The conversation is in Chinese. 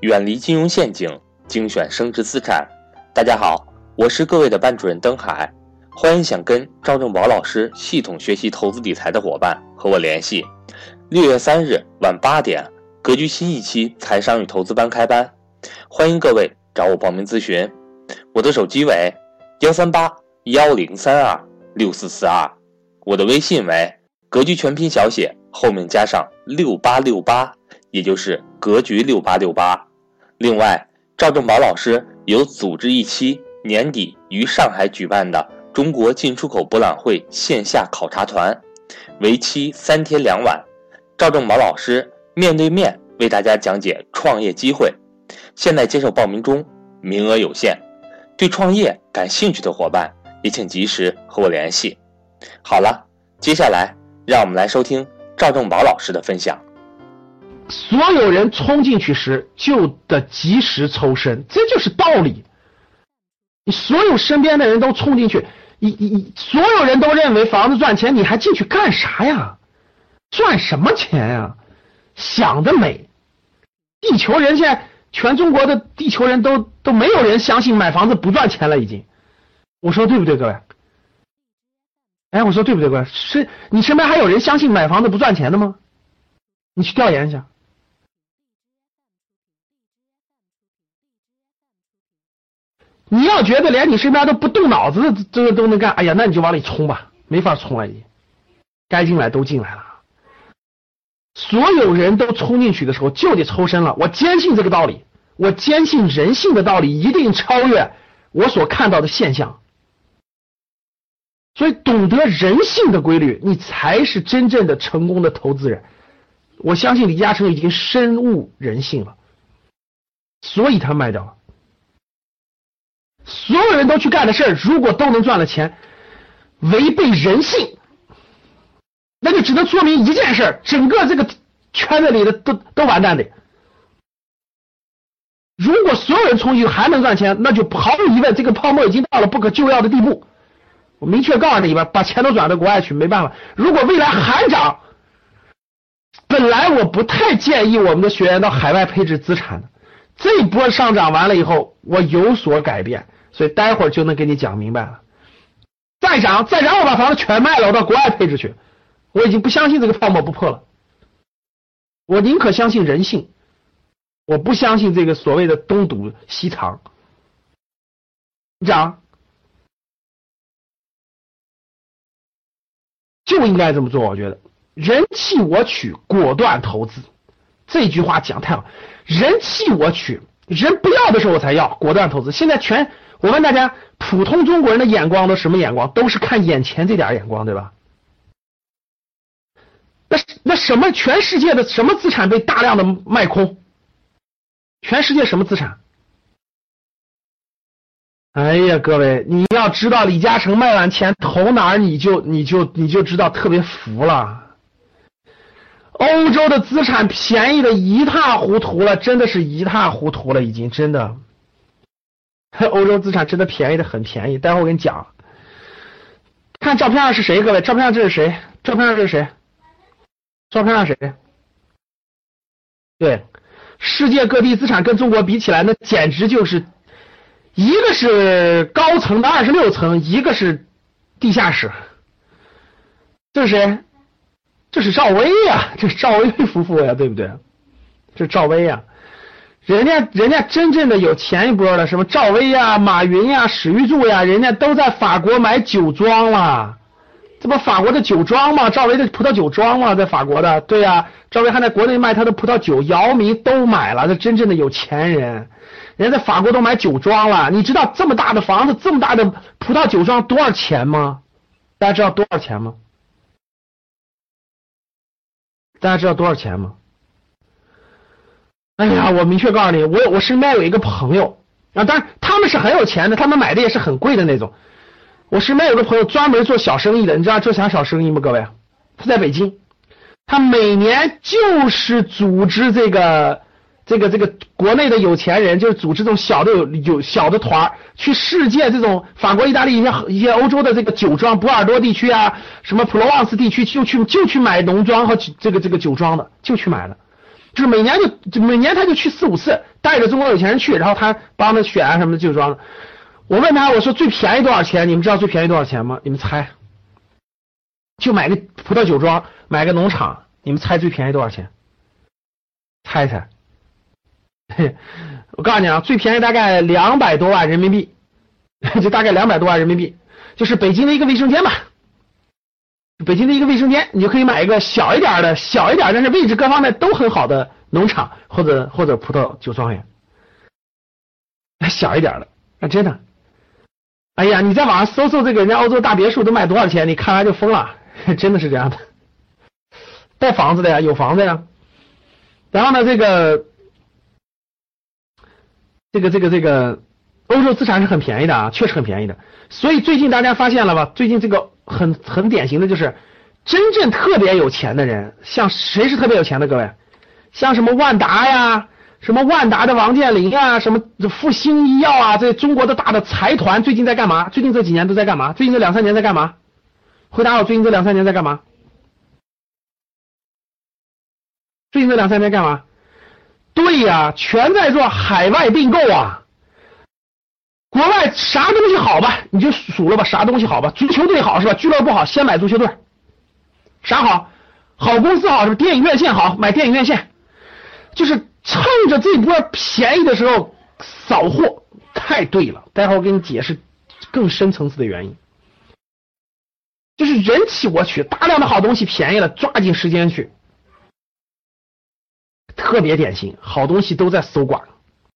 远离金融陷阱，精选升值资产。大家好，我是各位的班主任登海，欢迎想跟赵正宝老师系统学习投资理财的伙伴和我联系。六月三日晚八点，格局新一期财商与投资班开班，欢迎各位找我报名咨询。我的手机为幺三八幺零三二六四四二，我的微信为格局全拼小写后面加上六八六八，也就是格局六八六八。另外，赵正宝老师有组织一期年底于上海举办的中国进出口博览会线下考察团，为期三天两晚。赵正宝老师面对面为大家讲解创业机会，现在接受报名中，名额有限。对创业感兴趣的伙伴也请及时和我联系。好了，接下来让我们来收听赵正宝老师的分享。所有人冲进去时就得及时抽身，这就是道理。你所有身边的人都冲进去，你你你，所有人都认为房子赚钱，你还进去干啥呀？赚什么钱呀？想得美！地球人现在全中国的地球人都都没有人相信买房子不赚钱了，已经。我说对不对，各位？哎，我说对不对，各位？是你身边还有人相信买房子不赚钱的吗？你去调研一下。你要觉得连你身边都不动脑子的这都能干，哎呀，那你就往里冲吧，没法冲了，已经，该进来都进来了。所有人都冲进去的时候就得抽身了。我坚信这个道理，我坚信人性的道理一定超越我所看到的现象。所以，懂得人性的规律，你才是真正的成功的投资人。我相信李嘉诚已经深悟人性了，所以他卖掉了。所有人都去干的事儿，如果都能赚了钱，违背人性，那就只能说明一件事儿：整个这个圈子里的都都完蛋的。如果所有人冲进去还能赚钱，那就毫无疑问，这个泡沫已经到了不可救药的地步。我明确告诉你们，把钱都转到国外去，没办法。如果未来还涨，本来我不太建议我们的学员到海外配置资产的，这波上涨完了以后，我有所改变。所以待会儿就能给你讲明白了。再涨再涨，我把房子全卖了，我到国外配置去。我已经不相信这个泡沫不破了。我宁可相信人性，我不相信这个所谓的东堵西藏。涨就应该这么做，我觉得人弃我取，果断投资。这句话讲太好，人弃我取，人不要的时候我才要，果断投资。现在全。我问大家，普通中国人的眼光都什么眼光？都是看眼前这点眼光，对吧？那那什么？全世界的什么资产被大量的卖空？全世界什么资产？哎呀，各位，你要知道李嘉诚卖完钱投哪儿，你就你就你就知道特别服了。欧洲的资产便宜的一塌糊涂了，真的是一塌糊涂了，已经真的。欧洲资产真的便宜的很便宜，待会我跟你讲。看照片上是谁？各位，照片上这是谁？照片上这是谁？照片上谁？对，世界各地资产跟中国比起来，那简直就是一个是高层的二十六层，一个是地下室。这是谁？这是赵薇呀，这是赵薇夫妇呀，对不对？这是赵薇呀。人家人家真正的有钱一波的，什么赵薇呀、马云呀、史玉柱呀，人家都在法国买酒庄了。这不法国的酒庄吗？赵薇的葡萄酒庄吗？在法国的，对呀。赵薇还在国内卖他的葡萄酒，姚明都买了。这真正的有钱人，人家在法国都买酒庄了。你知道这么大的房子、这么大的葡萄酒庄多少钱吗？大家知道多少钱吗？大家知道多少钱吗？哎呀，我明确告诉你，我我身边有一个朋友啊，当然他们是很有钱的，他们买的也是很贵的那种。我身边有个朋友专门做小生意的，你知道做啥小生意吗？各位，他在北京，他每年就是组织这个这个这个国内的有钱人，就是组织这种小的有有小的团去世界这种法国、意大利一些一些欧洲的这个酒庄，波尔多地区啊，什么普罗旺斯地区，就去就去买农庄和这个这个酒庄的，就去买的。就是每年就就每年他就去四五次，带着中国有钱人去，然后他帮他选啊什么的酒庄。我问他，我说最便宜多少钱？你们知道最便宜多少钱吗？你们猜？就买个葡萄酒庄，买个农场，你们猜最便宜多少钱？猜猜？我告诉你啊，最便宜大概两百多万人民币，就大概两百多万人民币，就是北京的一个卫生间吧。北京的一个卫生间，你就可以买一个小一点的、小一点，但是位置各方面都很好的农场或者或者葡萄酒庄园，小一点的，啊，真的。哎呀，你在网上搜搜这个人家欧洲大别墅都卖多少钱，你看完就疯了，真的是这样的。带房子的呀，有房子呀。然后呢，这个这个这个这个欧洲资产是很便宜的啊，确实很便宜的。所以最近大家发现了吧？最近这个。很很典型的就是，真正特别有钱的人，像谁是特别有钱的？各位，像什么万达呀，什么万达的王健林啊，什么复兴医药啊，这中国的大的财团最近在干嘛？最近这几年都在干嘛？最近这两三年在干嘛？回答我，最近这两三年在干嘛？最近这两三年干嘛？对呀，全在做海外并购啊。国外啥东西好吧，你就数了吧，啥东西好吧？足球队好是吧？俱乐部好，先买足球队。啥好？好公司好是吧？电影院线好，买电影院线。就是趁着这波便宜的时候扫货，太对了。待会儿我给你解释更深层次的原因。就是人气我取，大量的好东西便宜了，抓紧时间去。特别典型，好东西都在搜刮。